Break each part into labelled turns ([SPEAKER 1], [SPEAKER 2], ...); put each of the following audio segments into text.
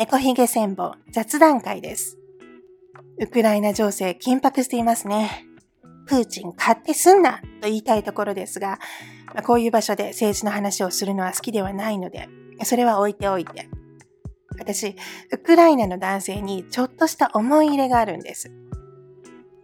[SPEAKER 1] 猫ひげ戦法雑談会です。ウクライナ情勢緊迫していますね。プーチン勝手すんなと言いたいところですが、まこういう場所で政治の話をするのは好きではないので、それは置いておいて。私、ウクライナの男性にちょっとした思い入れがあるんです。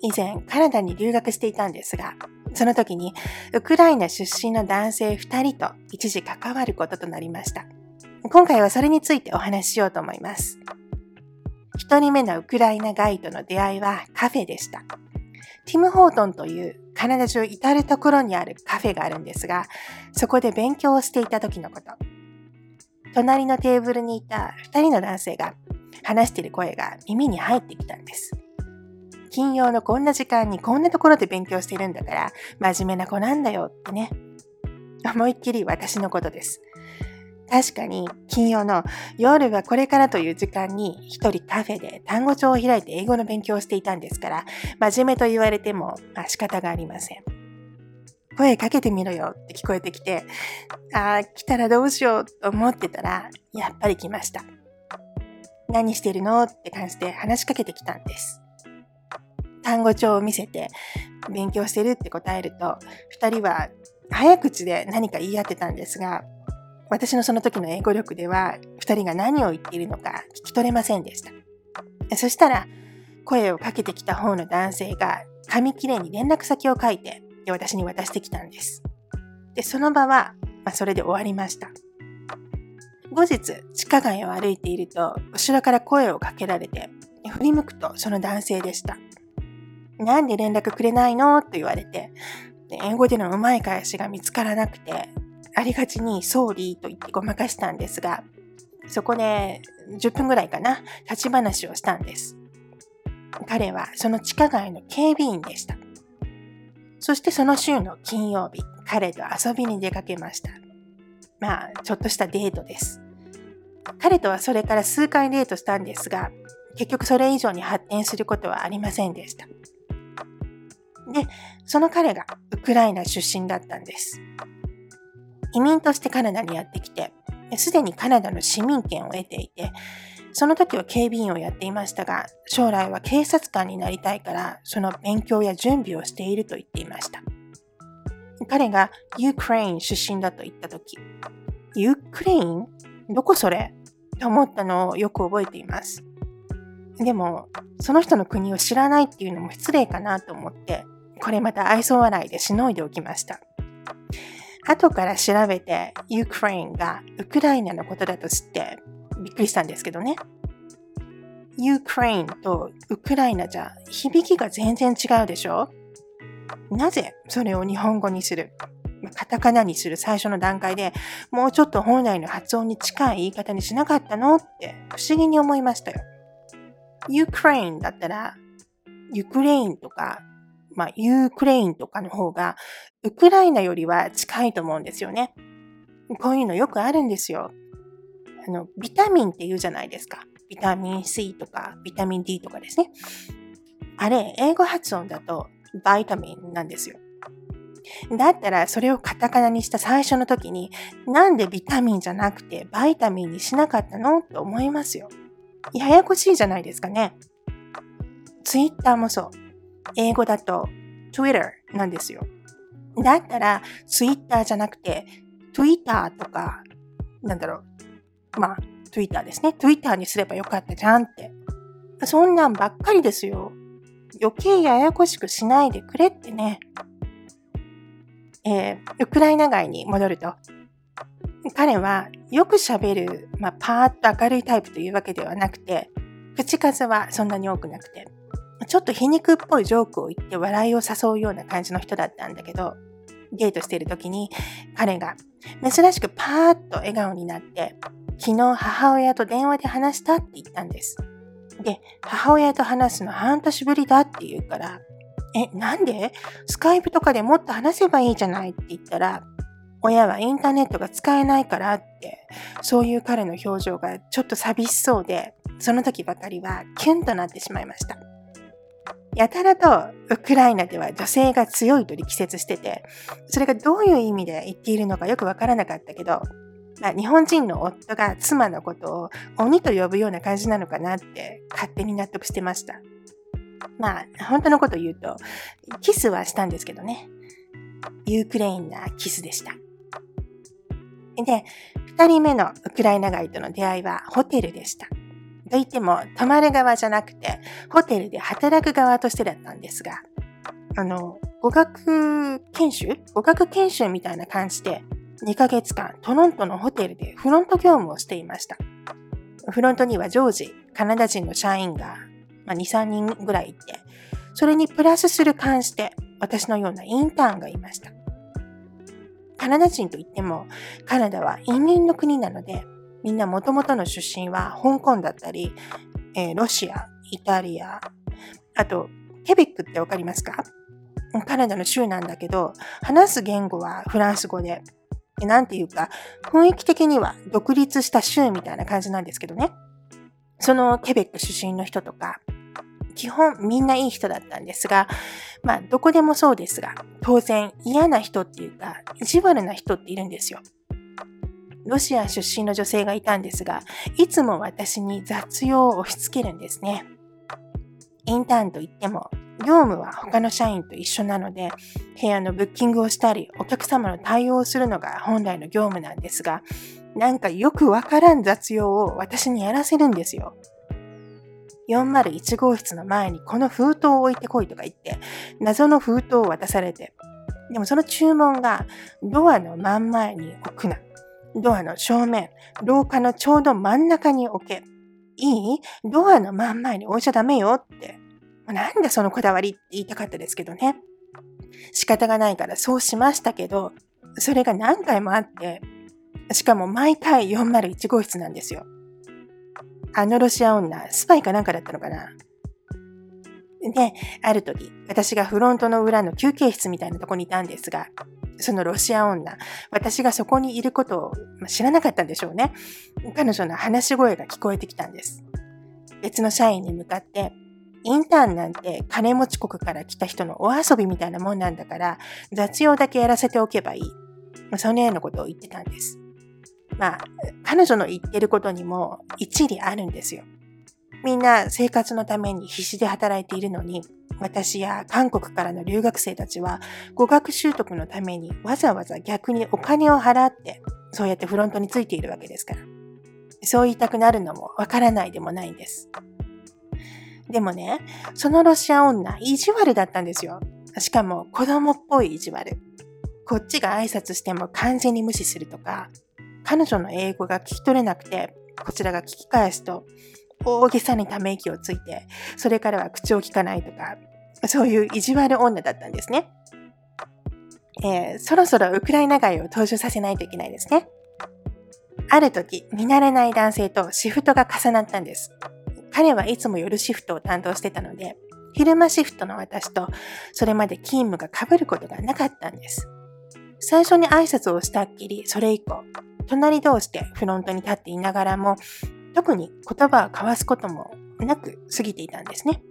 [SPEAKER 1] 以前、カナダに留学していたんですが、その時にウクライナ出身の男性2人と一時関わることとなりました。今回はそれについてお話ししようと思います。一人目のウクライナガイドの出会いはカフェでした。ティム・ホートンというカナダ中至るところにあるカフェがあるんですが、そこで勉強をしていた時のこと。隣のテーブルにいた二人の男性が話している声が耳に入ってきたんです。金曜のこんな時間にこんなところで勉強してるんだから、真面目な子なんだよってね。思いっきり私のことです。確かに金曜の夜はこれからという時間に一人カフェで単語帳を開いて英語の勉強をしていたんですから、真面目と言われても、まあ、仕方がありません。声かけてみろよって聞こえてきて、ああ、来たらどうしようと思ってたら、やっぱり来ました。何してるのって感じで話しかけてきたんです。単語帳を見せて、勉強してるって答えると、二人は早口で何か言い合ってたんですが、私のその時の英語力では、二人が何を言っているのか聞き取れませんでした。そしたら、声をかけてきた方の男性が、紙切れに連絡先を書いて、私に渡してきたんです。で、その場は、まあ、それで終わりました。後日、地下街を歩いていると、後ろから声をかけられて、振り向くとその男性でした。なんで連絡くれないの？と言われて、英語でのうまい返しが見つからなくて、ありがちにソーリーと言ってごまかしたんですが、そこで10分ぐらいかな、立ち話をしたんです。彼はその地下街の警備員でした。そしてその週の金曜日、彼と遊びに出かけました。まあ、ちょっとしたデートです。彼とはそれから数回デートしたんですが、結局それ以上に発展することはありませんでした。で、その彼がウクライナ出身だったんです。移民としてカナダにやってきて、すでにカナダの市民権を得ていて、その時は警備員をやっていましたが、将来は警察官になりたいから、その勉強や準備をしていると言っていました。彼がUkraine 出身だと言った時、 Ukraine？どこそれ？と思ったのをよく覚えています。でも、その人の国を知らないっていうのも失礼かなと思って、これまた愛想笑いでしのいでおきました。後から調べて、 Ukraine がウクライナのことだと知ってびっくりしたんですけどね。 Ukraine とウクライナじゃ響きが全然違うでしょ？なぜそれを日本語にする？カタカナにする最初の段階でもうちょっと本来の発音に近い言い方にしなかったの？って不思議に思いましたよ。 Ukraine だったらユクレインとかまあ、ユークレインとかの方が、ウクライナよりは近いと思うんですよね。こういうのよくあるんですよ。あの、ビタミンって言うじゃないですか。ビタミン C とか、ビタミン D とかですね。あれ、英語発音だと、バイタミンなんですよ。だったら、それをカタカナにした最初の時に、なんでビタミンじゃなくて、バイタミンにしなかったの？と思いますよ。ややこしいじゃないですかね。ツイッターもそう。英語だと Twitter なんですよ。だったら Twitter じゃなくて Twitter とか、なんだろう。まあ、Twitter ですね。Twitter にすればよかったじゃんって。そんなんばっかりですよ。余計ややこしくしないでくれってね。えー、ウクライナ街に戻ると、彼はよく喋る、まあ、パーッと明るいタイプというわけではなくて、口数はそんなに多くなくて、ちょっと皮肉っぽいジョークを言って笑いを誘うような感じの人だったんだけど、デートしている時に彼が珍しくパーッと笑顔になって、昨日母親と電話で話したって言ったんです。で、母親と話すの半年ぶりだって言うから、え、なんで？スカイプとかでもっと話せばいいじゃないって言ったら、親はインターネットが使えないからって、そういう彼の表情がちょっと寂しそうで、その時ばかりはキュンとなってしまいました。やたらとウクライナでは女性が強いと力説してて、それがどういう意味で言っているのかよくわからなかったけど、まあ、日本人の夫が妻のことを鬼と呼ぶような感じなのかなって勝手に納得してました。まあ、本当のこと言うと、キスはしたんですけどね。ユークレインなキスでした。で、二人目のウクライナ街との出会いはホテルでした。と言っても、泊まる側じゃなくて、ホテルで働く側としてだったんですが、あの、語学研修？語学研修みたいな感じで、2ヶ月間トロントのホテルでフロント業務をしていました。フロントには常時カナダ人の社員が、まあ、2、3人ぐらいいて、それにプラスする関して私のようなインターンがいました。カナダ人といっても、カナダは移民の国なので、みんな元々の出身は香港だったり、えー、ロシア、イタリア、あと、ケベックってわかりますか？カナダの州なんだけど、話す言語はフランス語で、なんていうか、雰囲気的には独立した州みたいな感じなんですけどね。そのケベック出身の人とか、基本みんないい人だったんですが、まあどこでもそうですが、当然嫌な人っていうか、意地悪な人っているんですよ。ロシア出身の女性がいたんですが、いつも私に雑用を押し付けるんですね。インターンといっても、業務は他の社員と一緒なので、部屋のブッキングをしたり、お客様の対応をするのが本来の業務なんですが、なんかよくわからん雑用を私にやらせるんですよ。401号室の前にこの封筒を置いてこいとか言って、謎の封筒を渡されて、でもその注文がドアの真ん前に置くな。ドアの正面、廊下のちょうど真ん中に置け。いい？ドアの真ん前に置いちゃダメよってなんでそのこだわりって言いたかったですけどね。仕方がないからそうしましたけど、それが何回もあって、しかも毎回401号室なんですよ。あのロシア女、スパイかなんかだったのかな？で、ある時、私がフロントの裏の休憩室みたいなとこにいたんですが、そのロシア女、私がそこにいることを知らなかったんでしょうね。彼女の話し声が聞こえてきたんです。別の社員に向かって、インターンなんて金持ち国から来た人のお遊びみたいなもんなんだから、雑用だけやらせておけばいい。そのようなことを言ってたんです。まあ、彼女の言ってることにも一理あるんですよ。みんな生活のために必死で働いているのに、私や韓国からの留学生たちは語学習得のためにわざわざ逆にお金を払ってそうやってフロントについているわけですから。そう言いたくなるのもわからないでもないんです。でもね、そのロシア女、意地悪だったんですよ。しかも子供っぽい意地悪。こっちが挨拶しても完全に無視するとか、彼女の英語が聞き取れなくて、こちらが聞き返すと、大げさにため息をついて、それからは口を聞かないとか、そういう意地悪女だったんですね。えー、そろそろウクライナ街を登場させないといけないですね。ある時、見慣れない男性とシフトが重なったんです。彼はいつも夜シフトを担当してたので、昼間シフトの私とそれまで勤務が被ることがなかったんです。最初に挨拶をしたっきり、それ以降、隣同士でフロントに立っていながらも、特に言葉を交わすこともなく過ぎていたんですね。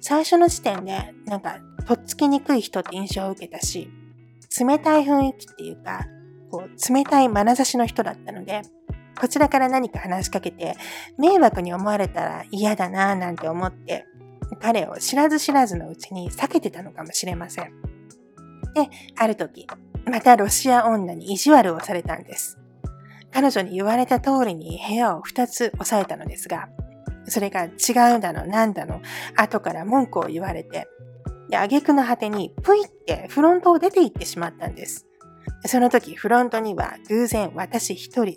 [SPEAKER 1] 最初の時点で、なんか、とっつきにくい人って印象を受けたし、冷たい雰囲気っていうか、こう、冷たい眼差しの人だったので、こちらから何か話しかけて、迷惑に思われたら嫌だなぁなんて思って、彼を知らず知らずのうちに避けてたのかもしれません。で、ある時、またロシア女に意地悪をされたんです。彼女に言われた通りに部屋を2つ押さえたのですが、それが違うだの、なんだの、後から文句を言われて、で、挙句の果てに、ぷいってフロントを出て行ってしまったんです。その時、フロントには偶然私一人、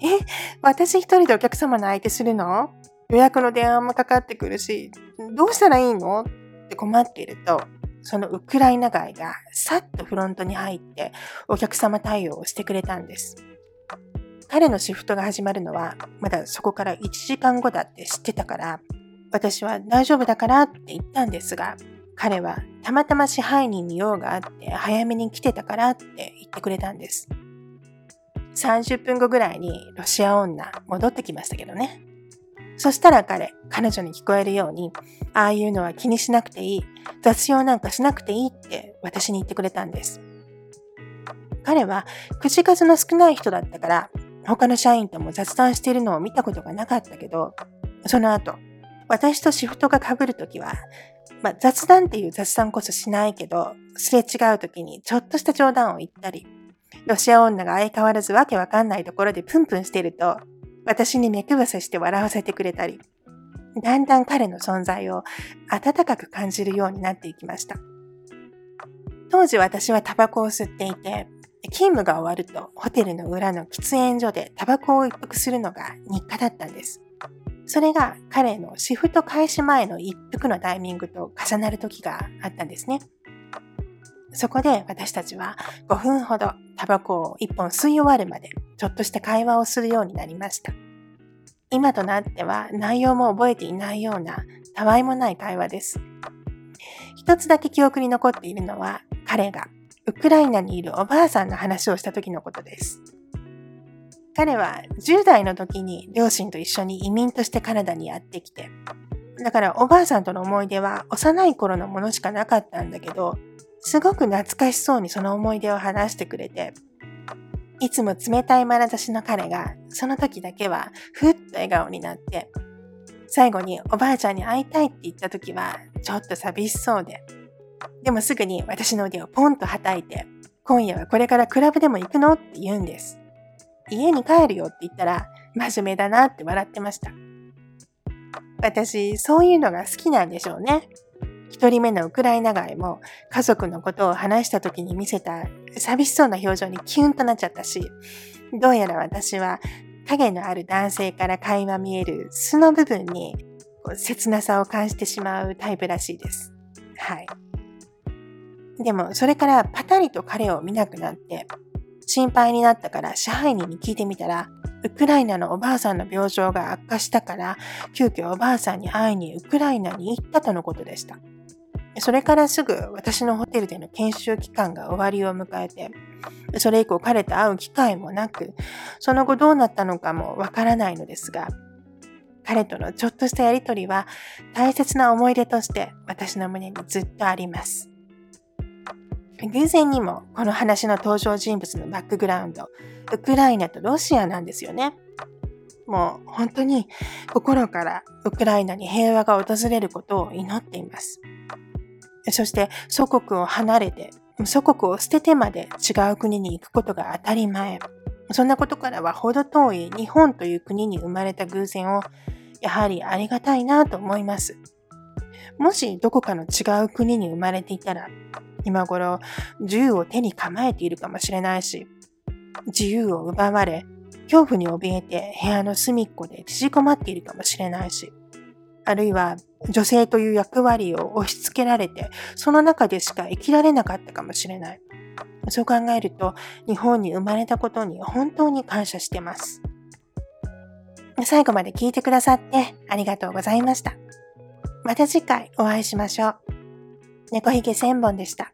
[SPEAKER 1] え、私一人でお客様の相手するの？予約の電話もかかってくるし、どうしたらいいの？って困っていると、そのウクライナ街がさっとフロントに入ってお客様対応をしてくれたんです。彼のシフトが始まるのはまだそこから1時間後だって知ってたから、私は大丈夫だからって言ったんですが、彼はたまたま支配人に用があって早めに来てたからって言ってくれたんです。30分後ぐらいにロシア女戻ってきましたけどね。そしたら彼、彼女に聞こえるように、ああいうのは気にしなくていい、雑用なんかしなくていいって私に言ってくれたんです。彼は口数の少ない人だったから、他の社員とも雑談しているのを見たことがなかったけど、その後、私とシフトが被るときは、まあ、雑談っていう雑談こそしないけど、すれ違うときにちょっとした冗談を言ったり、ロシア女が相変わらずわけわかんないところでプンプンしていると、私に目くばせして笑わせてくれたり、だんだん彼の存在を温かく感じるようになっていきました。当時私はタバコを吸っていて、勤務が終わるとホテルの裏の喫煙所でタバコを一服するのが日課だったんです。それが彼のシフト開始前の一服のタイミングと重なる時があったんですね。そこで私たちは5分ほどタバコを1本吸い終わるまでちょっとした会話をするようになりました。今となっては内容も覚えていないようなたわいもない会話です。一つだけ記憶に残っているのは彼がウクライナにいるおばあさんの話をした時のことです。彼は10代の時に両親と一緒に移民としてカナダにやってきて、だからおばあさんとの思い出は幼い頃のものしかなかったんだけど、すごく懐かしそうにその思い出を話してくれて、いつも冷たい眼差しの彼が、その時だけはふっと笑顔になって、最後におばあちゃんに会いたいって言った時は、ちょっと寂しそうで、でもすぐに私の腕をポンと叩いて、今夜はこれからクラブでも行くの？って言うんです。家に帰るよって言ったら、真面目だなって笑ってました。私、そういうのが好きなんでしょうね。一人目のウクライナ外も家族のことを話した時に見せた寂しそうな表情にキュンとなっちゃったし、どうやら私は影のある男性から垣間見える素の部分に切なさを感じてしまうタイプらしいです。はい。でも、それからパタリと彼を見なくなって、心配になったから支配人に聞いてみたら、ウクライナのおばあさんの病状が悪化したから、急遽おばあさんに会いにウクライナに行ったとのことでした。それからすぐ私のホテルでの研修期間が終わりを迎えて、それ以降彼と会う機会もなく、その後どうなったのかもわからないのですが、彼とのちょっとしたやりとりは大切な思い出として私の胸にずっとあります。偶然にもこの話の登場人物のバックグラウンド、ウクライナとロシアなんですよね。もう本当に心からウクライナに平和が訪れることを祈っています。そして祖国を離れて、祖国を捨ててまで違う国に行くことが当たり前。そんなことからは程遠い日本という国に生まれた偶然をやはりありがたいなと思います。もしどこかの違う国に生まれていたら、今頃銃を手に構えているかもしれないし、自由を奪われ、恐怖に怯えて部屋の隅っこで縮こまっているかもしれないし、あるいは女性という役割を押し付けられて、その中でしか生きられなかったかもしれない。そう考えると、日本に生まれたことに本当に感謝してます。最後まで聞いてくださってありがとうございました。また次回お会いしましょう。猫ひげ千本でした。